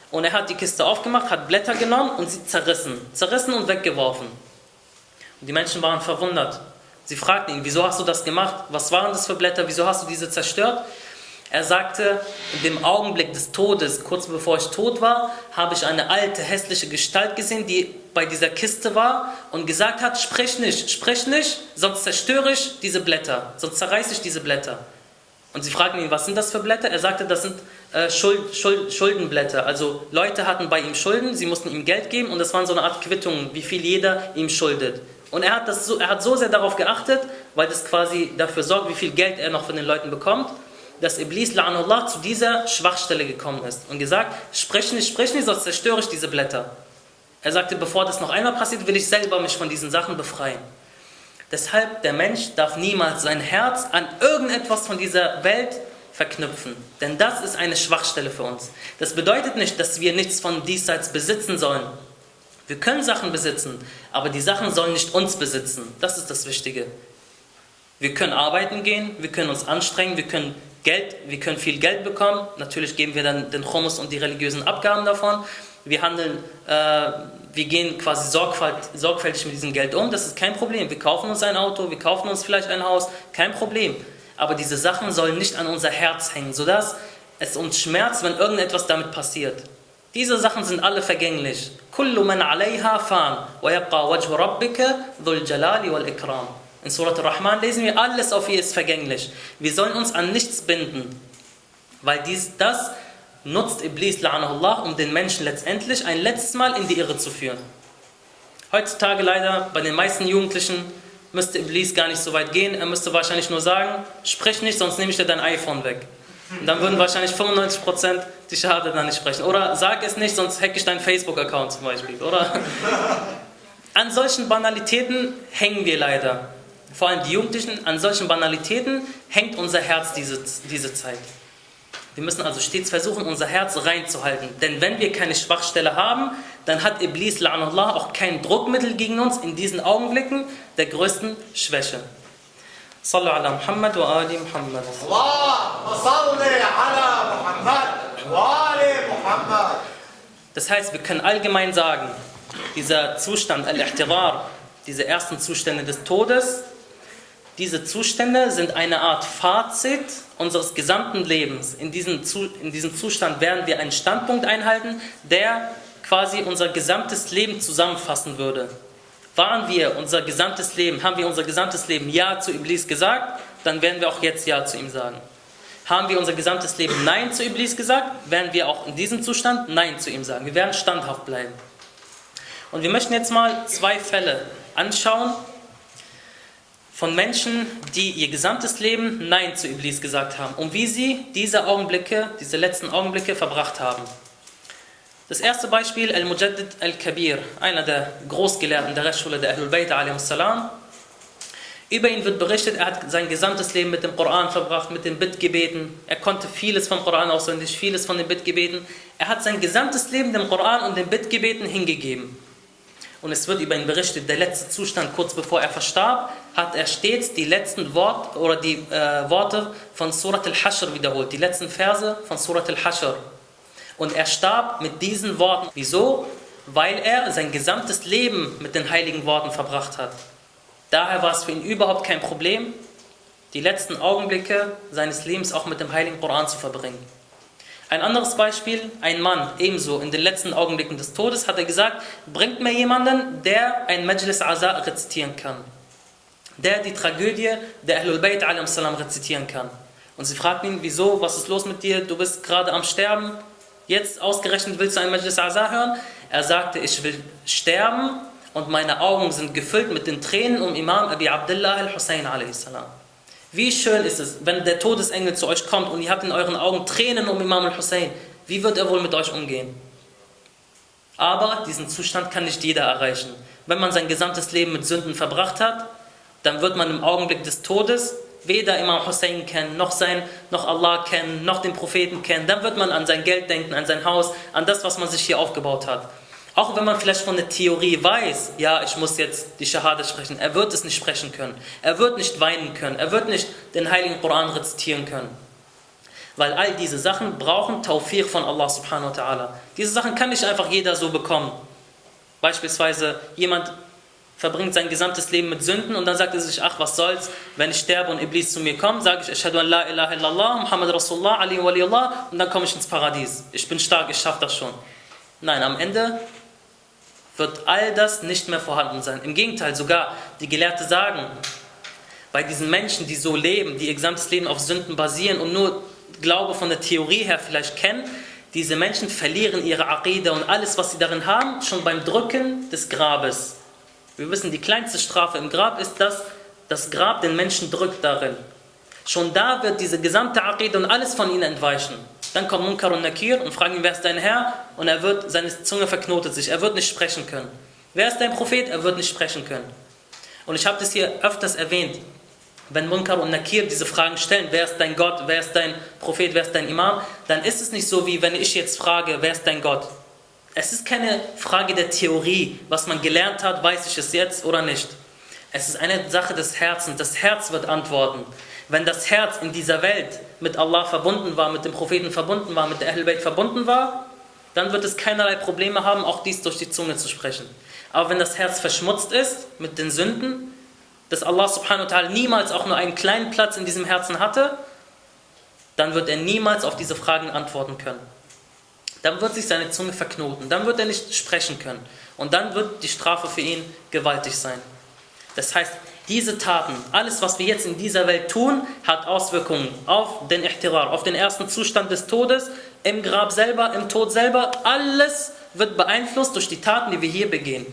und er hat die Kiste aufgemacht, hat Blätter genommen und sie zerrissen. Zerrissen und weggeworfen. Und die Menschen waren verwundert. Sie fragten ihn, wieso hast du das gemacht? Was waren das für Blätter? Wieso hast du diese zerstört? Er sagte, in dem Augenblick des Todes, kurz bevor ich tot war, habe ich eine alte, hässliche Gestalt gesehen, die bei dieser Kiste war und gesagt hat, sprich nicht, sprich nicht, sonst zerstöre ich diese Blätter, sonst zerreiße ich diese Blätter. Und sie fragten ihn, was sind das für Blätter? Er sagte, das sind äh, Schuld, Schuld, Schuldenblätter. Also Leute hatten bei ihm Schulden, sie mussten ihm Geld geben und das waren so eine Art Quittungen, wie viel jeder ihm schuldet. Und er hat, das so, er hat so sehr darauf geachtet, weil das quasi dafür sorgt, wie viel Geld er noch von den Leuten bekommt dass Iblis la'anullah zu dieser Schwachstelle gekommen ist und gesagt, sprich nicht, sprich nicht, sonst zerstöre ich diese Blätter. Er sagte, bevor das noch einmal passiert, will ich selber mich von diesen Sachen befreien. Deshalb, der Mensch darf niemals sein Herz an irgendetwas von dieser Welt verknüpfen. Denn das ist eine Schwachstelle für uns. Das bedeutet nicht, dass wir nichts von diesseits besitzen sollen. Wir können Sachen besitzen, aber die Sachen sollen nicht uns besitzen. Das ist das Wichtige. Wir können arbeiten gehen, wir können uns anstrengen, wir können Geld, wir können viel Geld bekommen. Natürlich geben wir dann den Chumus und die religiösen Abgaben davon. Wir handeln, äh, wir gehen quasi sorgfältig mit diesem Geld um. Das ist kein Problem. Wir kaufen uns ein Auto, wir kaufen uns vielleicht ein Haus, kein Problem. Aber diese Sachen sollen nicht an unser Herz hängen, sodass es uns schmerzt, wenn irgendetwas damit passiert. Diese Sachen sind alle vergänglich. Alayha fan wa yabqa wajhu rabbika dhul jalali wal ikram. In Surat al-Rahman lesen wir, alles auf ihr ist vergänglich. Wir sollen uns an nichts binden. Weil dies, das nutzt Iblis, la'anahullah, um den Menschen letztendlich ein letztes Mal in die Irre zu führen. Heutzutage leider, bei den meisten Jugendlichen, müsste Iblis gar nicht so weit gehen. Er müsste wahrscheinlich nur sagen, sprich nicht, sonst nehme ich dir dein iPhone weg. Und dann würden wahrscheinlich 95% die Schade dann nicht sprechen. Oder sag es nicht, sonst hacke ich deinen Facebook-Account zum Beispiel. Oder? An solchen Banalitäten hängen wir leider vor allem die Jugendlichen, an solchen Banalitäten hängt unser Herz diese, diese Zeit. Wir müssen also stets versuchen, unser Herz reinzuhalten. Denn wenn wir keine Schwachstelle haben, dann hat Iblis la'anullah auch kein Druckmittel gegen uns in diesen Augenblicken der größten Schwäche. Sallu ala Muhammad wa ali Muhammad. Das heißt, wir können allgemein sagen, dieser Zustand, al-Ihtirar, diese ersten Zustände des Todes, diese Zustände sind eine Art Fazit unseres gesamten Lebens. In diesem, in diesem Zustand werden wir einen Standpunkt einhalten, der quasi unser gesamtes Leben zusammenfassen würde. Waren wir unser gesamtes Leben, haben wir unser gesamtes Leben Ja zu Iblis gesagt, dann werden wir auch jetzt Ja zu ihm sagen. Haben wir unser gesamtes Leben Nein zu Iblis gesagt, werden wir auch in diesem Zustand Nein zu ihm sagen. Wir werden standhaft bleiben. Und wir möchten jetzt mal zwei Fälle anschauen, von Menschen, die ihr gesamtes Leben Nein zu Iblis gesagt haben und wie sie diese Augenblicke, diese letzten Augenblicke verbracht haben. Das erste Beispiel, Al-Mujaddid Al-Kabir, einer der Großgelehrten der Rechtsschule der Ahlul Bayt salam. Über ihn wird berichtet, er hat sein gesamtes Leben mit dem Koran verbracht, mit den Bittgebeten. Er konnte vieles vom Koran auswendig, vieles von den Bittgebeten. Er hat sein gesamtes Leben dem Koran und den Bittgebeten hingegeben. Und es wird über ihn berichtet, der letzte Zustand, kurz bevor er verstarb, hat er stets die letzten Worte oder die äh, Worte von Surat al-Hashr wiederholt, die letzten Verse von Surat al-Hashr. Und er starb mit diesen Worten. Wieso? Weil er sein gesamtes Leben mit den heiligen Worten verbracht hat. Daher war es für ihn überhaupt kein Problem, die letzten Augenblicke seines Lebens auch mit dem heiligen Koran zu verbringen. Ein anderes Beispiel, ein Mann, ebenso in den letzten Augenblicken des Todes, hat er gesagt, bringt mir jemanden, der ein Majlis Aza rezitieren kann. Der die Tragödie der Ahlul Bayt salam rezitieren kann. Und sie fragten ihn, wieso, was ist los mit dir, du bist gerade am Sterben, jetzt ausgerechnet willst du ein Majlis Aza hören? Er sagte, ich will sterben, und meine Augen sind gefüllt mit den Tränen um Imam Abi Abdullah al-Hussein a.s. Wie schön ist es, wenn der Todesengel zu euch kommt und ihr habt in euren Augen Tränen um Imam al-Hussein. Wie wird er wohl mit euch umgehen? Aber diesen Zustand kann nicht jeder erreichen. Wenn man sein gesamtes Leben mit Sünden verbracht hat, dann wird man im Augenblick des Todes weder Imam Hussein kennen, noch, sein, noch Allah kennen, noch den Propheten kennen. Dann wird man an sein Geld denken, an sein Haus, an das, was man sich hier aufgebaut hat. Auch wenn man vielleicht von der Theorie weiß, ja, ich muss jetzt die Shahada sprechen, er wird es nicht sprechen können. Er wird nicht weinen können. Er wird nicht den heiligen Koran rezitieren können. Weil all diese Sachen brauchen Tawfiq von Allah subhanahu wa ta'ala. Diese Sachen kann nicht einfach jeder so bekommen. Beispielsweise jemand verbringt sein gesamtes Leben mit Sünden und dann sagt er sich, ach was soll's, wenn ich sterbe und Iblis zu mir kommt, sage ich, Ashhadu an la ilaha illallah, Muhammad Rasulullah, Ali waliullah und dann komme ich ins Paradies. Ich bin stark, ich schaffe das schon. Nein, am Ende wird all das nicht mehr vorhanden sein. Im Gegenteil, sogar die Gelehrten sagen, bei diesen Menschen, die so leben, die ihr gesamtes Leben auf Sünden basieren und nur Glaube von der Theorie her vielleicht kennen, diese Menschen verlieren ihre Aqida und alles, was sie darin haben, schon beim Drücken des Grabes. Wir wissen, die kleinste Strafe im Grab ist, dass das Grab den Menschen drückt darin. Schon da wird diese gesamte Aqida und alles von ihnen entweichen. Dann kommt Munkar und Nakir und fragen ihn, wer ist dein Herr? Und er wird, seine Zunge verknotet sich, er wird nicht sprechen können. Wer ist dein Prophet? Er wird nicht sprechen können. Und ich habe das hier öfters erwähnt. Wenn Munkar und Nakir diese Fragen stellen, wer ist dein Gott, wer ist dein Prophet, wer ist dein Imam, dann ist es nicht so, wie wenn ich jetzt frage, wer ist dein Gott? Es ist keine Frage der Theorie, was man gelernt hat, weiß ich es jetzt oder nicht. Es ist eine Sache des Herzens. Das Herz wird antworten. Wenn das Herz in dieser Welt mit Allah verbunden war, mit dem Propheten verbunden war, mit der Ahlbayt verbunden war, dann wird es keinerlei Probleme haben, auch dies durch die Zunge zu sprechen. Aber wenn das Herz verschmutzt ist mit den Sünden, dass Allah subhanahu wa ta'ala niemals auch nur einen kleinen Platz in diesem Herzen hatte, dann wird er niemals auf diese Fragen antworten können. Dann wird sich seine Zunge verknoten, dann wird er nicht sprechen können. Und dann wird die Strafe für ihn gewaltig sein. Das heißt, diese Taten, alles was wir jetzt in dieser Welt tun, hat Auswirkungen auf den Ihtirar, auf den ersten Zustand des Todes, im Grab selber, im Tod selber. Alles wird beeinflusst durch die Taten, die wir hier begehen.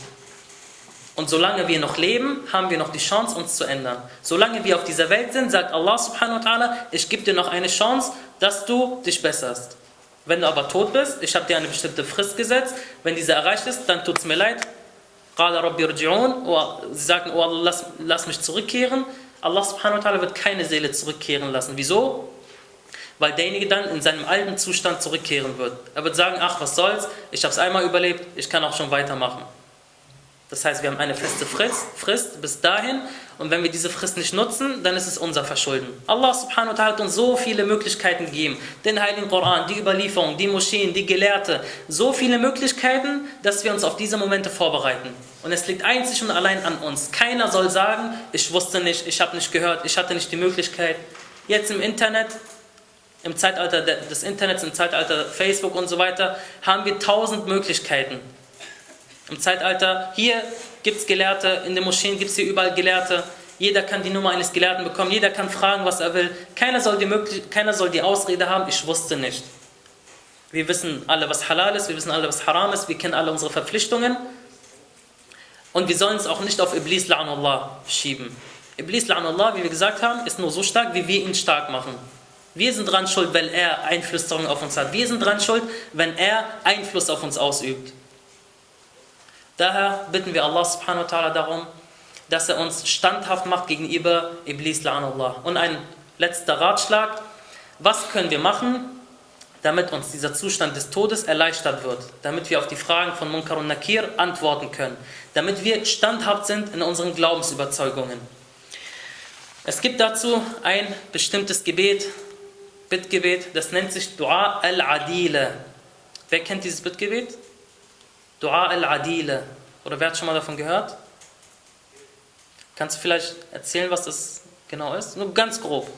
Und solange wir noch leben, haben wir noch die Chance, uns zu ändern. Solange wir auf dieser Welt sind, sagt Allah subhanahu wa ta'ala, ich gebe dir noch eine Chance, dass du dich besserst. Wenn du aber tot bist, ich habe dir eine bestimmte Frist gesetzt, wenn diese erreicht ist, dann tut es mir leid, Oh, sie sagten, oh Allah, lass, lass mich zurückkehren. Allah subhanahu wa ta'ala wird keine Seele zurückkehren lassen. Wieso? Weil derjenige dann in seinem alten Zustand zurückkehren wird. Er wird sagen, ach was soll's, ich habe es einmal überlebt, ich kann auch schon weitermachen. Das heißt, wir haben eine feste Frist, Frist bis dahin und wenn wir diese Frist nicht nutzen, dann ist es unser Verschulden. Allah subhanahu wa ta'ala hat uns so viele Möglichkeiten gegeben. Den Heiligen Koran, die Überlieferung, die Moscheen, die Gelehrte. So viele Möglichkeiten, dass wir uns auf diese Momente vorbereiten. Und es liegt einzig und allein an uns. Keiner soll sagen, ich wusste nicht, ich habe nicht gehört, ich hatte nicht die Möglichkeit. Jetzt im Internet, im Zeitalter des Internets, im Zeitalter Facebook und so weiter, haben wir tausend Möglichkeiten. Im Zeitalter, hier gibt es Gelehrte, in den Moscheen gibt es hier überall Gelehrte. Jeder kann die Nummer eines Gelehrten bekommen, jeder kann fragen, was er will. Keiner soll die, Möglich keiner soll die Ausrede haben, ich wusste nicht. Wir wissen alle, was halal ist, wir wissen alle, was haram ist, wir kennen alle unsere Verpflichtungen. Und wir sollen es auch nicht auf Iblis la'anullah schieben. Iblis la'anullah, wie wir gesagt haben, ist nur so stark, wie wir ihn stark machen. Wir sind dran schuld, wenn er Einflüsterung auf uns hat. Wir sind dran schuld, wenn er Einfluss auf uns ausübt. Daher bitten wir Allah subhanahu wa ta'ala darum, dass er uns standhaft macht gegenüber Iblis la'anullah. Und ein letzter Ratschlag, was können wir machen, damit uns dieser Zustand des Todes erleichtert wird, damit wir auf die Fragen von Munkar und Nakir antworten können, damit wir standhaft sind in unseren Glaubensüberzeugungen. Es gibt dazu ein bestimmtes Gebet, Bittgebet, das nennt sich Dua al-Adile. Wer kennt dieses Bittgebet? Dua al-Adile. Oder wer hat schon mal davon gehört? Kannst du vielleicht erzählen, was das genau ist? Nur ganz grob.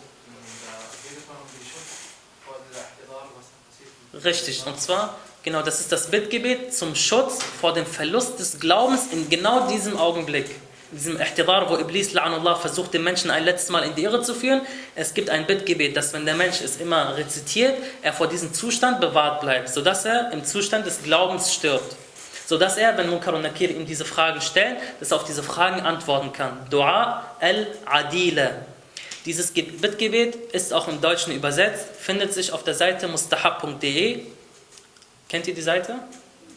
Richtig, und zwar, genau, das ist das Bittgebet zum Schutz vor dem Verlust des Glaubens in genau diesem Augenblick. In diesem Ihtidar, wo Iblis la'anullah versucht, den Menschen ein letztes Mal in die Irre zu führen. Es gibt ein Bittgebet, dass wenn der Mensch es immer rezitiert, er vor diesem Zustand bewahrt bleibt, sodass er im Zustand des Glaubens stirbt sodass er, wenn Munkar und Nakir ihm diese Fragen stellen, dass er auf diese Fragen antworten kann. Dua al-Adila. Dieses Ge- Bittgebet ist auch im Deutschen übersetzt, findet sich auf der Seite mustahab.de. Kennt ihr die Seite?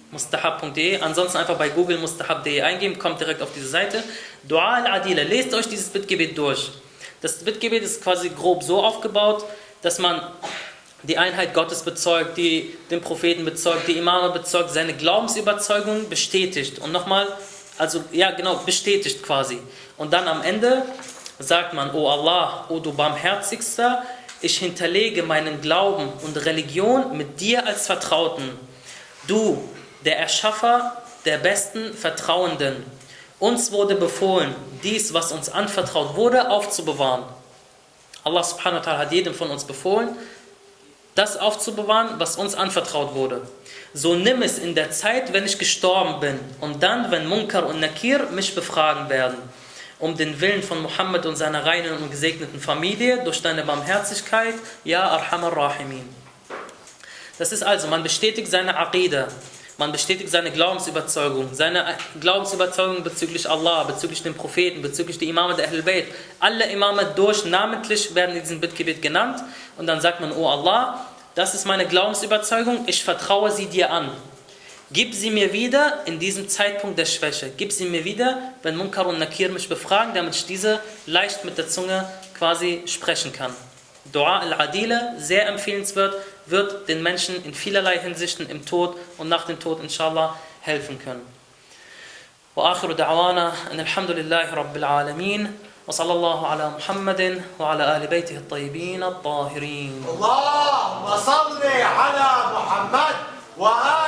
mustahab.de. Ansonsten einfach bei Google mustahab.de eingeben, kommt direkt auf diese Seite. Dua al-Adila. Lest euch dieses Bittgebet durch. Das Bittgebet ist quasi grob so aufgebaut, dass man die Einheit Gottes bezeugt, die den Propheten bezeugt, die Imame bezeugt, seine Glaubensüberzeugung bestätigt. Und nochmal, also ja genau, bestätigt quasi. Und dann am Ende sagt man, O Allah, O du Barmherzigster, ich hinterlege meinen Glauben und Religion mit dir als Vertrauten. Du, der Erschaffer der besten Vertrauenden. Uns wurde befohlen, dies, was uns anvertraut wurde, aufzubewahren. Allah subhanahu wa ta'ala hat jedem von uns befohlen, das aufzubewahren, was uns anvertraut wurde. So nimm es in der Zeit, wenn ich gestorben bin und dann, wenn Munkar und Nakir mich befragen werden, um den Willen von Muhammad und seiner reinen und gesegneten Familie durch deine Barmherzigkeit, ja Arhamar Rahimin. Das ist also, man bestätigt seine Aqidah, man bestätigt seine Glaubensüberzeugung, seine Glaubensüberzeugung bezüglich Allah, bezüglich den Propheten, bezüglich der Imame der Ahlul Bayt. Alle Imame durch, namentlich werden in diesem Bittgebet genannt und dann sagt man, oh Allah, das ist meine Glaubensüberzeugung, ich vertraue sie dir an. Gib sie mir wieder in diesem Zeitpunkt der Schwäche. Gib sie mir wieder, wenn Munkar und Nakir mich befragen, damit ich diese leicht mit der Zunge quasi sprechen kann. Dua al-Adila, sehr empfehlenswert, wird den Menschen in vielerlei Hinsichten im Tod und nach dem Tod inshallah helfen können. وآخر دعوانا أن الحمد لله رب العالمين وصلى الله على محمد وعلى آل بيته الطيبين الطاهرين اللهم صل على محمد وآل